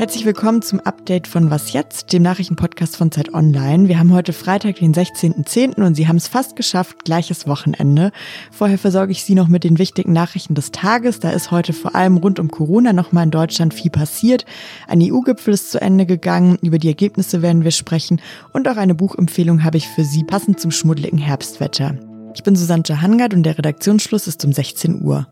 Herzlich willkommen zum Update von Was jetzt, dem Nachrichtenpodcast von Zeit Online. Wir haben heute Freitag, den 16.10. und Sie haben es fast geschafft, gleiches Wochenende. Vorher versorge ich Sie noch mit den wichtigen Nachrichten des Tages. Da ist heute vor allem rund um Corona nochmal in Deutschland viel passiert. Ein EU-Gipfel ist zu Ende gegangen. Über die Ergebnisse werden wir sprechen. Und auch eine Buchempfehlung habe ich für Sie, passend zum schmuddeligen Herbstwetter. Ich bin Susanne Hangard und der Redaktionsschluss ist um 16 Uhr.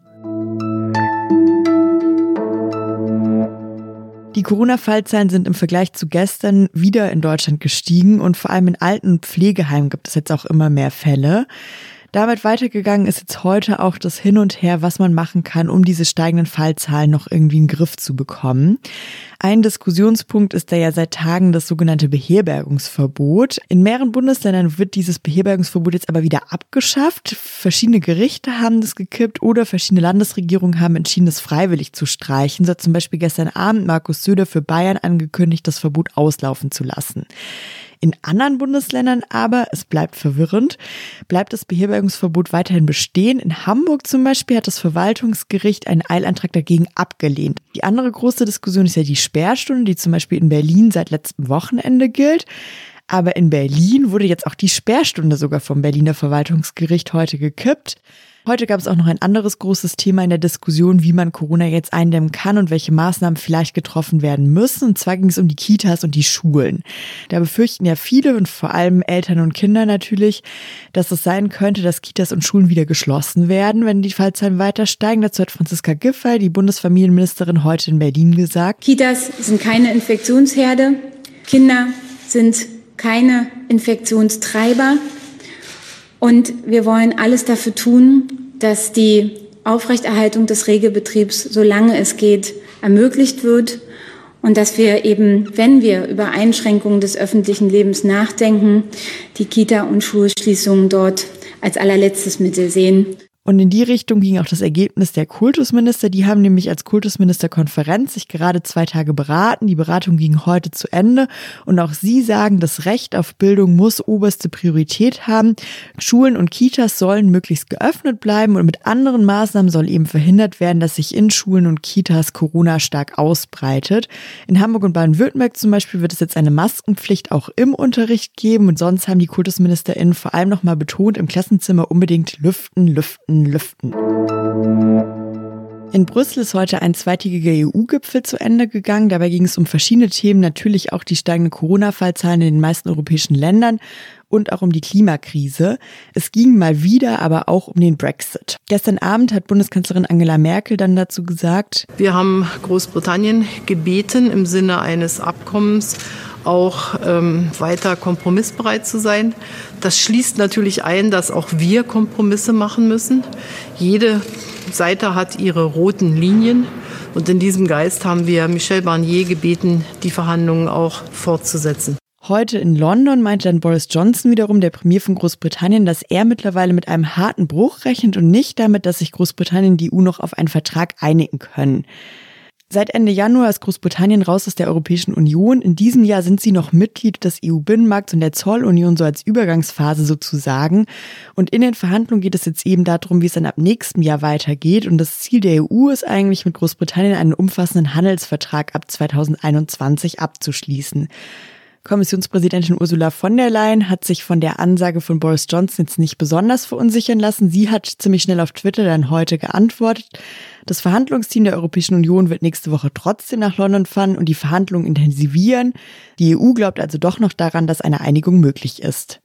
Die Corona-Fallzahlen sind im Vergleich zu gestern wieder in Deutschland gestiegen und vor allem in Alten- Pflegeheimen gibt es jetzt auch immer mehr Fälle. Damit weitergegangen ist jetzt heute auch das Hin und Her, was man machen kann, um diese steigenden Fallzahlen noch irgendwie in den Griff zu bekommen. Ein Diskussionspunkt ist da ja seit Tagen das sogenannte Beherbergungsverbot. In mehreren Bundesländern wird dieses Beherbergungsverbot jetzt aber wieder abgeschafft. Verschiedene Gerichte haben das gekippt oder verschiedene Landesregierungen haben entschieden, das freiwillig zu streichen. So hat zum Beispiel gestern Abend Markus Söder für Bayern angekündigt, das Verbot auslaufen zu lassen. In anderen Bundesländern aber, es bleibt verwirrend, bleibt das Beherbergungsverbot weiterhin bestehen. In Hamburg zum Beispiel hat das Verwaltungsgericht einen Eilantrag dagegen abgelehnt. Die andere große Diskussion ist ja die Sperrstunde, die zum Beispiel in Berlin seit letztem Wochenende gilt. Aber in Berlin wurde jetzt auch die Sperrstunde sogar vom Berliner Verwaltungsgericht heute gekippt. Heute gab es auch noch ein anderes großes Thema in der Diskussion, wie man Corona jetzt eindämmen kann und welche Maßnahmen vielleicht getroffen werden müssen. Und zwar ging es um die Kitas und die Schulen. Da befürchten ja viele und vor allem Eltern und Kinder natürlich, dass es sein könnte, dass Kitas und Schulen wieder geschlossen werden, wenn die Fallzahlen weiter steigen. Dazu hat Franziska Giffey, die Bundesfamilienministerin, heute in Berlin gesagt. Kitas sind keine Infektionsherde. Kinder sind keine Infektionstreiber. Und wir wollen alles dafür tun, dass die Aufrechterhaltung des Regelbetriebs, solange es geht, ermöglicht wird und dass wir eben, wenn wir über Einschränkungen des öffentlichen Lebens nachdenken, die Kita- und Schulschließungen dort als allerletztes Mittel sehen. Und in die Richtung ging auch das Ergebnis der Kultusminister. Die haben nämlich als Kultusministerkonferenz sich gerade zwei Tage beraten. Die Beratung ging heute zu Ende. Und auch sie sagen, das Recht auf Bildung muss oberste Priorität haben. Schulen und Kitas sollen möglichst geöffnet bleiben. Und mit anderen Maßnahmen soll eben verhindert werden, dass sich in Schulen und Kitas Corona stark ausbreitet. In Hamburg und Baden-Württemberg zum Beispiel wird es jetzt eine Maskenpflicht auch im Unterricht geben. Und sonst haben die KultusministerInnen vor allem nochmal betont, im Klassenzimmer unbedingt lüften, lüften, lüften. In Brüssel ist heute ein zweitägiger EU-Gipfel zu Ende gegangen. Dabei ging es um verschiedene Themen, natürlich auch die steigenden Corona-Fallzahlen in den meisten europäischen Ländern und auch um die Klimakrise. Es ging mal wieder aber auch um den Brexit. Gestern Abend hat Bundeskanzlerin Angela Merkel dann dazu gesagt, wir haben Großbritannien gebeten, im Sinne eines Abkommens auch ähm, weiter kompromissbereit zu sein. Das schließt natürlich ein, dass auch wir Kompromisse machen müssen. Jede Seite hat ihre roten Linien. Und in diesem Geist haben wir Michel Barnier gebeten, die Verhandlungen auch fortzusetzen. Heute in London meinte dann Boris Johnson wiederum, der Premier von Großbritannien, dass er mittlerweile mit einem harten Bruch rechnet und nicht damit, dass sich Großbritannien die EU noch auf einen Vertrag einigen können. Seit Ende Januar ist Großbritannien raus aus der Europäischen Union. In diesem Jahr sind sie noch Mitglied des EU-Binnenmarkts und der Zollunion so als Übergangsphase sozusagen. Und in den Verhandlungen geht es jetzt eben darum, wie es dann ab nächstem Jahr weitergeht. Und das Ziel der EU ist eigentlich mit Großbritannien einen umfassenden Handelsvertrag ab 2021 abzuschließen. Kommissionspräsidentin Ursula von der Leyen hat sich von der Ansage von Boris Johnson jetzt nicht besonders verunsichern lassen. Sie hat ziemlich schnell auf Twitter dann heute geantwortet. Das Verhandlungsteam der Europäischen Union wird nächste Woche trotzdem nach London fahren und die Verhandlungen intensivieren. Die EU glaubt also doch noch daran, dass eine Einigung möglich ist.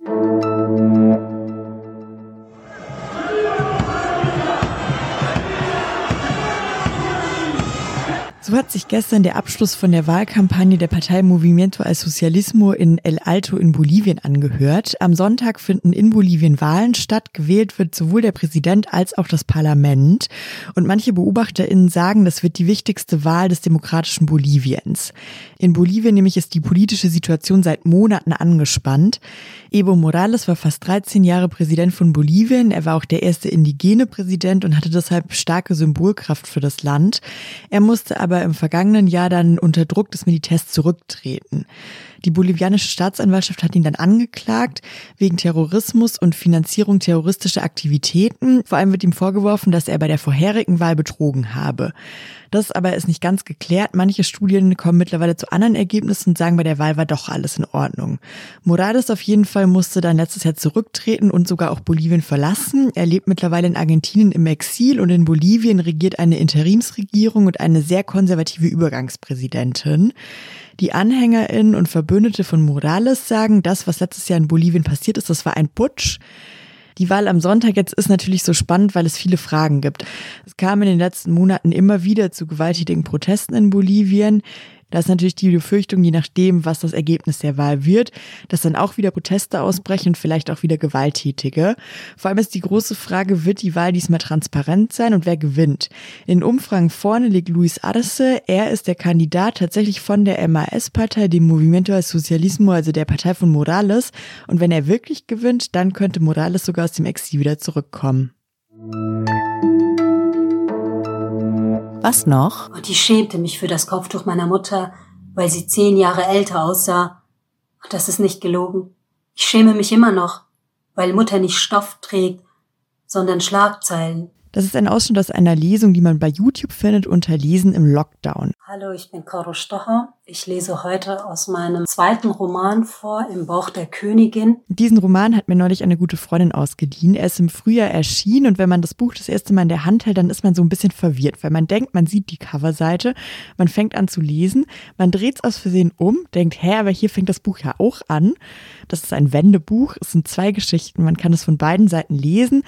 So hat sich gestern der Abschluss von der Wahlkampagne der Partei Movimiento al Socialismo in El Alto in Bolivien angehört. Am Sonntag finden in Bolivien Wahlen statt. Gewählt wird sowohl der Präsident als auch das Parlament. Und manche BeobachterInnen sagen, das wird die wichtigste Wahl des demokratischen Boliviens. In Bolivien nämlich ist die politische Situation seit Monaten angespannt. Evo Morales war fast 13 Jahre Präsident von Bolivien. Er war auch der erste indigene Präsident und hatte deshalb starke Symbolkraft für das Land. Er musste aber im vergangenen Jahr dann unter Druck des Militärs zurücktreten. Die bolivianische Staatsanwaltschaft hat ihn dann angeklagt wegen Terrorismus und Finanzierung terroristischer Aktivitäten. Vor allem wird ihm vorgeworfen, dass er bei der vorherigen Wahl betrogen habe. Das aber ist nicht ganz geklärt. Manche Studien kommen mittlerweile zu anderen Ergebnissen und sagen, bei der Wahl war doch alles in Ordnung. Morales auf jeden Fall musste dann letztes Jahr zurücktreten und sogar auch Bolivien verlassen. Er lebt mittlerweile in Argentinien im Exil und in Bolivien regiert eine Interimsregierung und eine sehr konservative Übergangspräsidentin. Die AnhängerInnen und Verbündete von Morales sagen, das, was letztes Jahr in Bolivien passiert ist, das war ein Putsch. Die Wahl am Sonntag jetzt ist natürlich so spannend, weil es viele Fragen gibt. Es kam in den letzten Monaten immer wieder zu gewalttätigen Protesten in Bolivien. Da ist natürlich die Befürchtung, je nachdem, was das Ergebnis der Wahl wird, dass dann auch wieder Proteste ausbrechen und vielleicht auch wieder Gewalttätige. Vor allem ist die große Frage, wird die Wahl diesmal transparent sein und wer gewinnt? In Umfragen vorne liegt Luis Arce. Er ist der Kandidat tatsächlich von der MAS-Partei, dem Movimiento al Socialismo, also der Partei von Morales. Und wenn er wirklich gewinnt, dann könnte Morales sogar aus dem Exil wieder zurückkommen. Was noch? Und ich schämte mich für das Kopftuch meiner Mutter, weil sie zehn Jahre älter aussah. Und das ist nicht gelogen. Ich schäme mich immer noch, weil Mutter nicht Stoff trägt, sondern Schlagzeilen. Das ist ein Ausschnitt aus einer Lesung, die man bei YouTube findet unter Lesen im Lockdown. Hallo, ich bin Caro Stocher. Ich lese heute aus meinem zweiten Roman vor, Im Bauch der Königin. Diesen Roman hat mir neulich eine gute Freundin ausgeliehen. Er ist im Frühjahr erschienen und wenn man das Buch das erste Mal in der Hand hält, dann ist man so ein bisschen verwirrt, weil man denkt, man sieht die Coverseite, man fängt an zu lesen, man dreht es aus Versehen um, denkt, hä, aber hier fängt das Buch ja auch an. Das ist ein Wendebuch, es sind zwei Geschichten, man kann es von beiden Seiten lesen.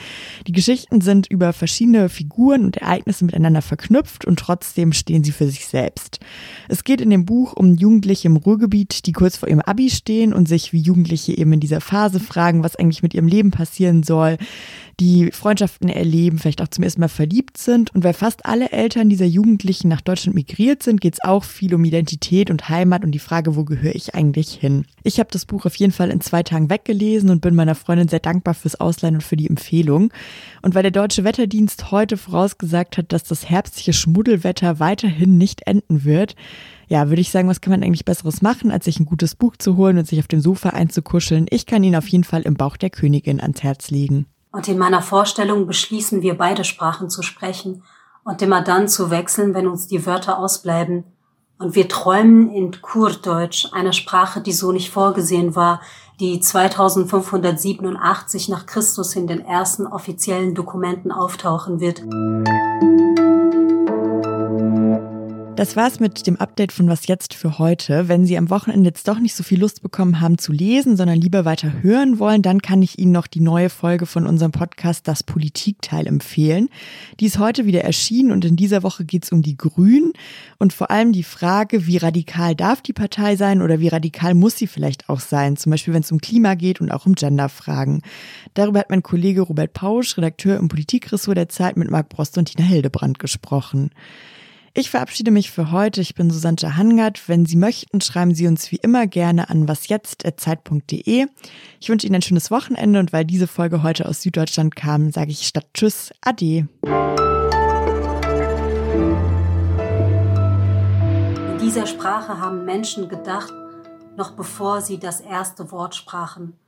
Die Geschichten sind über verschiedene Figuren und Ereignisse miteinander verknüpft und trotzdem stehen sie für sich selbst. Es geht in dem Buch um Jugendliche im Ruhrgebiet, die kurz vor ihrem Abi stehen und sich wie Jugendliche eben in dieser Phase fragen, was eigentlich mit ihrem Leben passieren soll, die Freundschaften erleben, vielleicht auch zum ersten Mal verliebt sind. Und weil fast alle Eltern dieser Jugendlichen nach Deutschland migriert sind, geht es auch viel um Identität und Heimat und die Frage, wo gehöre ich eigentlich hin? Ich habe das Buch auf jeden Fall in zwei Tagen weggelesen und bin meiner Freundin sehr dankbar fürs Ausleihen und für die Empfehlung. Und weil der Deutsche Wetterdienst heute vorausgesagt hat, dass das herbstliche Schmuddelwetter weiterhin nicht enden wird, ja, würde ich sagen, was kann man eigentlich Besseres machen, als sich ein gutes Buch zu holen und sich auf dem Sofa einzukuscheln? Ich kann ihn auf jeden Fall im Bauch der Königin ans Herz legen. Und in meiner Vorstellung beschließen wir beide Sprachen zu sprechen und immer dann zu wechseln, wenn uns die Wörter ausbleiben. Und wir träumen in Kurdeutsch, einer Sprache, die so nicht vorgesehen war, die 2587 nach Christus in den ersten offiziellen Dokumenten auftauchen wird. Das war's mit dem Update von Was jetzt für heute. Wenn Sie am Wochenende jetzt doch nicht so viel Lust bekommen haben zu lesen, sondern lieber weiter hören wollen, dann kann ich Ihnen noch die neue Folge von unserem Podcast Das Politikteil empfehlen. Die ist heute wieder erschienen und in dieser Woche geht's um die Grünen und vor allem die Frage, wie radikal darf die Partei sein oder wie radikal muss sie vielleicht auch sein, zum Beispiel wenn es um Klima geht und auch um Genderfragen. Darüber hat mein Kollege Robert Pausch, Redakteur im Politikressort der Zeit, mit Marc Brost und Tina Hildebrand gesprochen. Ich verabschiede mich für heute. Ich bin Susanne Hangard. Wenn Sie möchten, schreiben Sie uns wie immer gerne an wasjetzt.zeit.de. Ich wünsche Ihnen ein schönes Wochenende und weil diese Folge heute aus Süddeutschland kam, sage ich statt Tschüss, Ade. In dieser Sprache haben Menschen gedacht, noch bevor sie das erste Wort sprachen.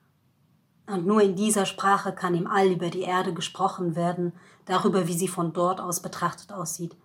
Und nur in dieser Sprache kann im All über die Erde gesprochen werden, darüber, wie sie von dort aus betrachtet aussieht.